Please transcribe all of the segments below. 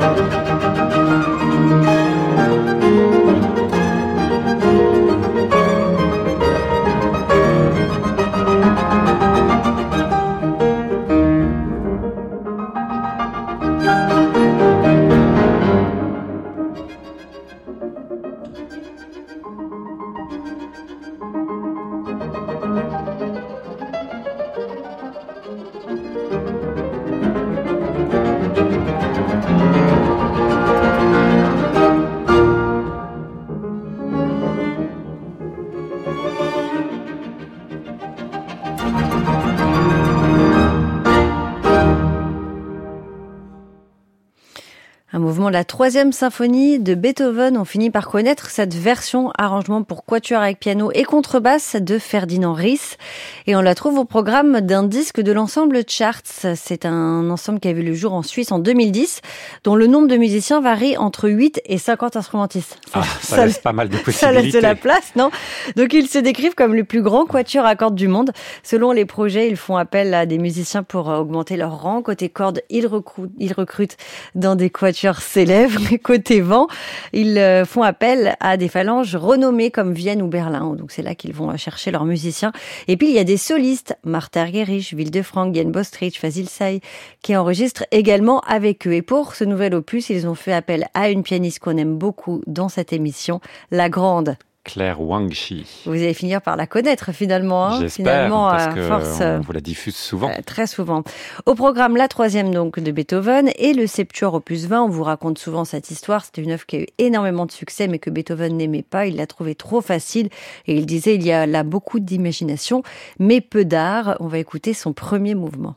Música la troisième symphonie de Beethoven, on finit par connaître cette version arrangement pour quatuor avec piano et contrebasse de Ferdinand Ries. Et on la trouve au programme d'un disque de l'ensemble Charts. C'est un ensemble qui a vu le jour en Suisse en 2010, dont le nombre de musiciens varie entre 8 et 50 instrumentistes. Ah, ça, laisse pas mal de possibilités. Ça laisse de la place, non? Donc ils se décrivent comme les plus grands quatuors à cordes du monde. Selon les projets, ils font appel à des musiciens pour augmenter leur rang. Côté cordes, ils recrutent, ils recrutent dans des quatuors écriture célèbre. Côté vent, ils euh, font appel à des phalanges renommées comme Vienne ou Berlin. Donc c'est là qu'ils vont chercher leurs musiciens. Et puis il y a des solistes, Martha Argerich, Wildefranc, Yann Bostrich, Fazil Say, qui enregistrent également avec eux. Et pour ce nouvel opus, ils ont fait appel à une pianiste qu'on aime beaucoup dans cette émission, la grande Claire Wangxi. Vous allez finir par la connaître finalement. Hein finalement, parce que force, on vous la diffuse souvent. Euh, très souvent. Au programme, la troisième donc de Beethoven et le Septuor opus 20. On vous raconte souvent cette histoire. C'était une œuvre qui a eu énormément de succès, mais que Beethoven n'aimait pas. Il l'a trouvée trop facile et il disait il y a là beaucoup d'imagination, mais peu d'art. On va écouter son premier mouvement.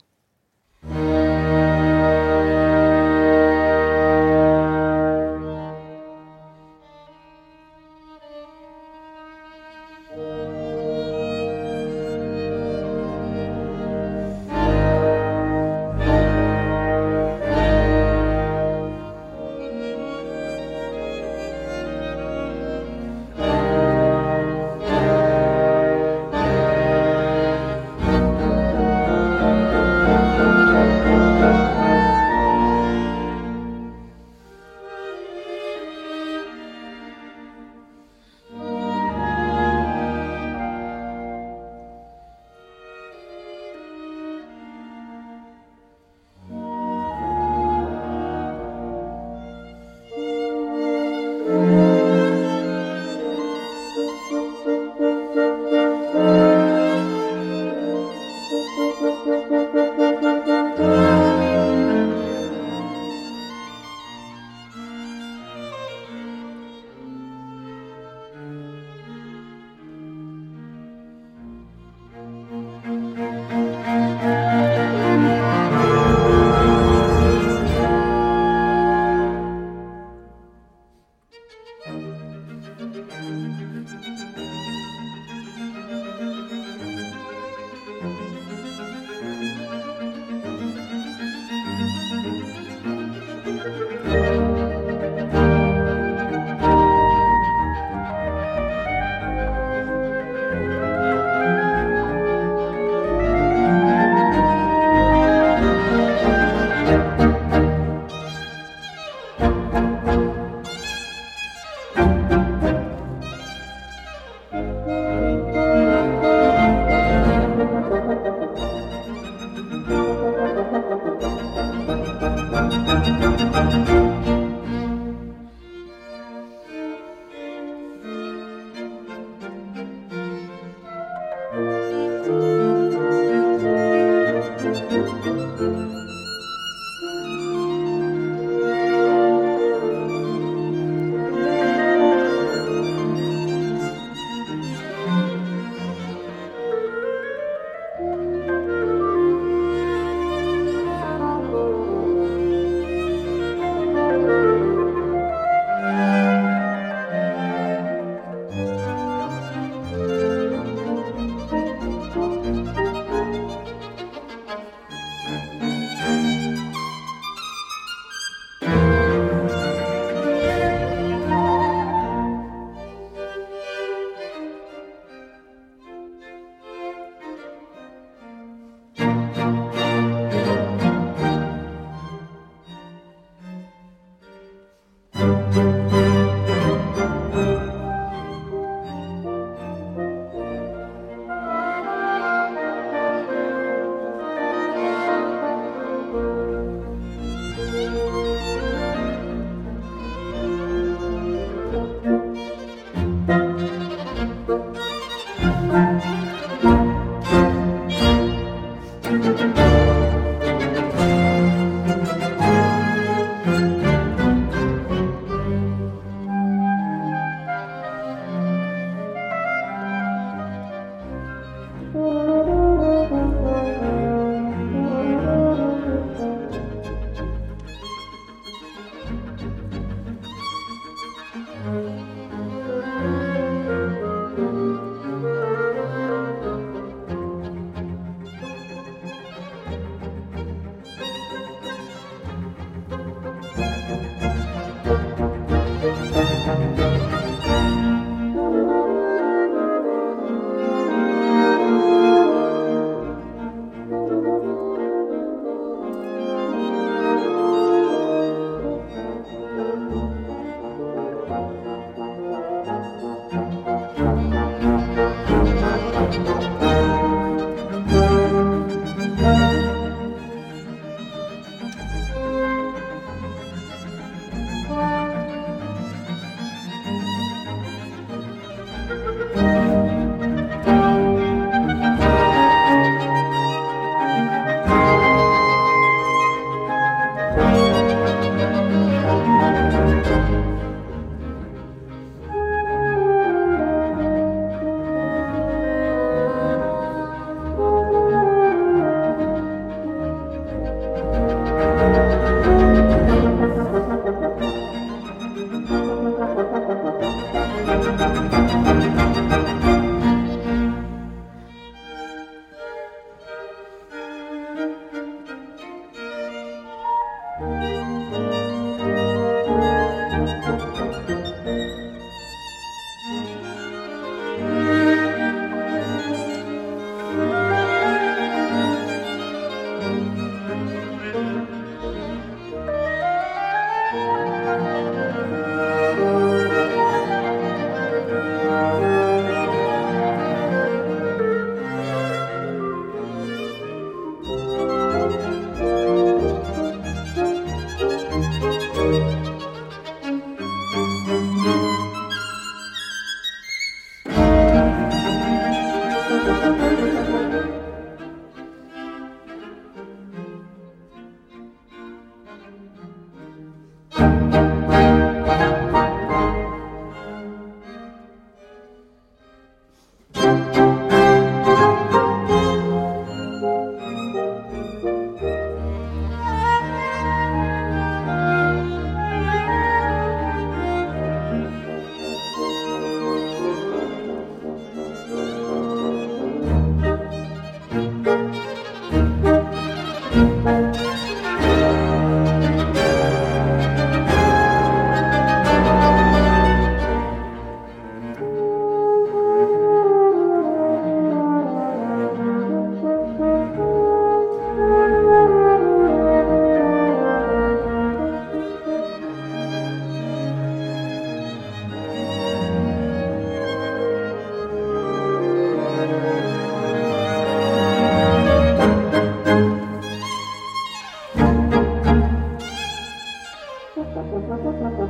Gracias.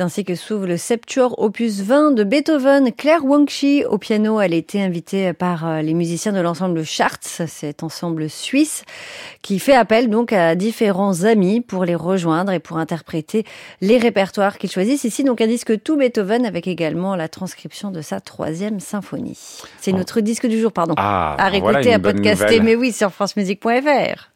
Ainsi que s'ouvre le Septuor opus 20 de Beethoven. Claire Wangchi au piano, elle a été invitée par euh, les musiciens de l'ensemble Charts, cet ensemble suisse qui fait appel donc à différents amis pour les rejoindre et pour interpréter les répertoires qu'ils choisissent. Ici donc un disque tout Beethoven avec également la transcription de sa troisième symphonie. C'est oh. notre disque du jour, pardon. Ah, à réécouter, à podcaster, mais oui, sur francemusique.fr.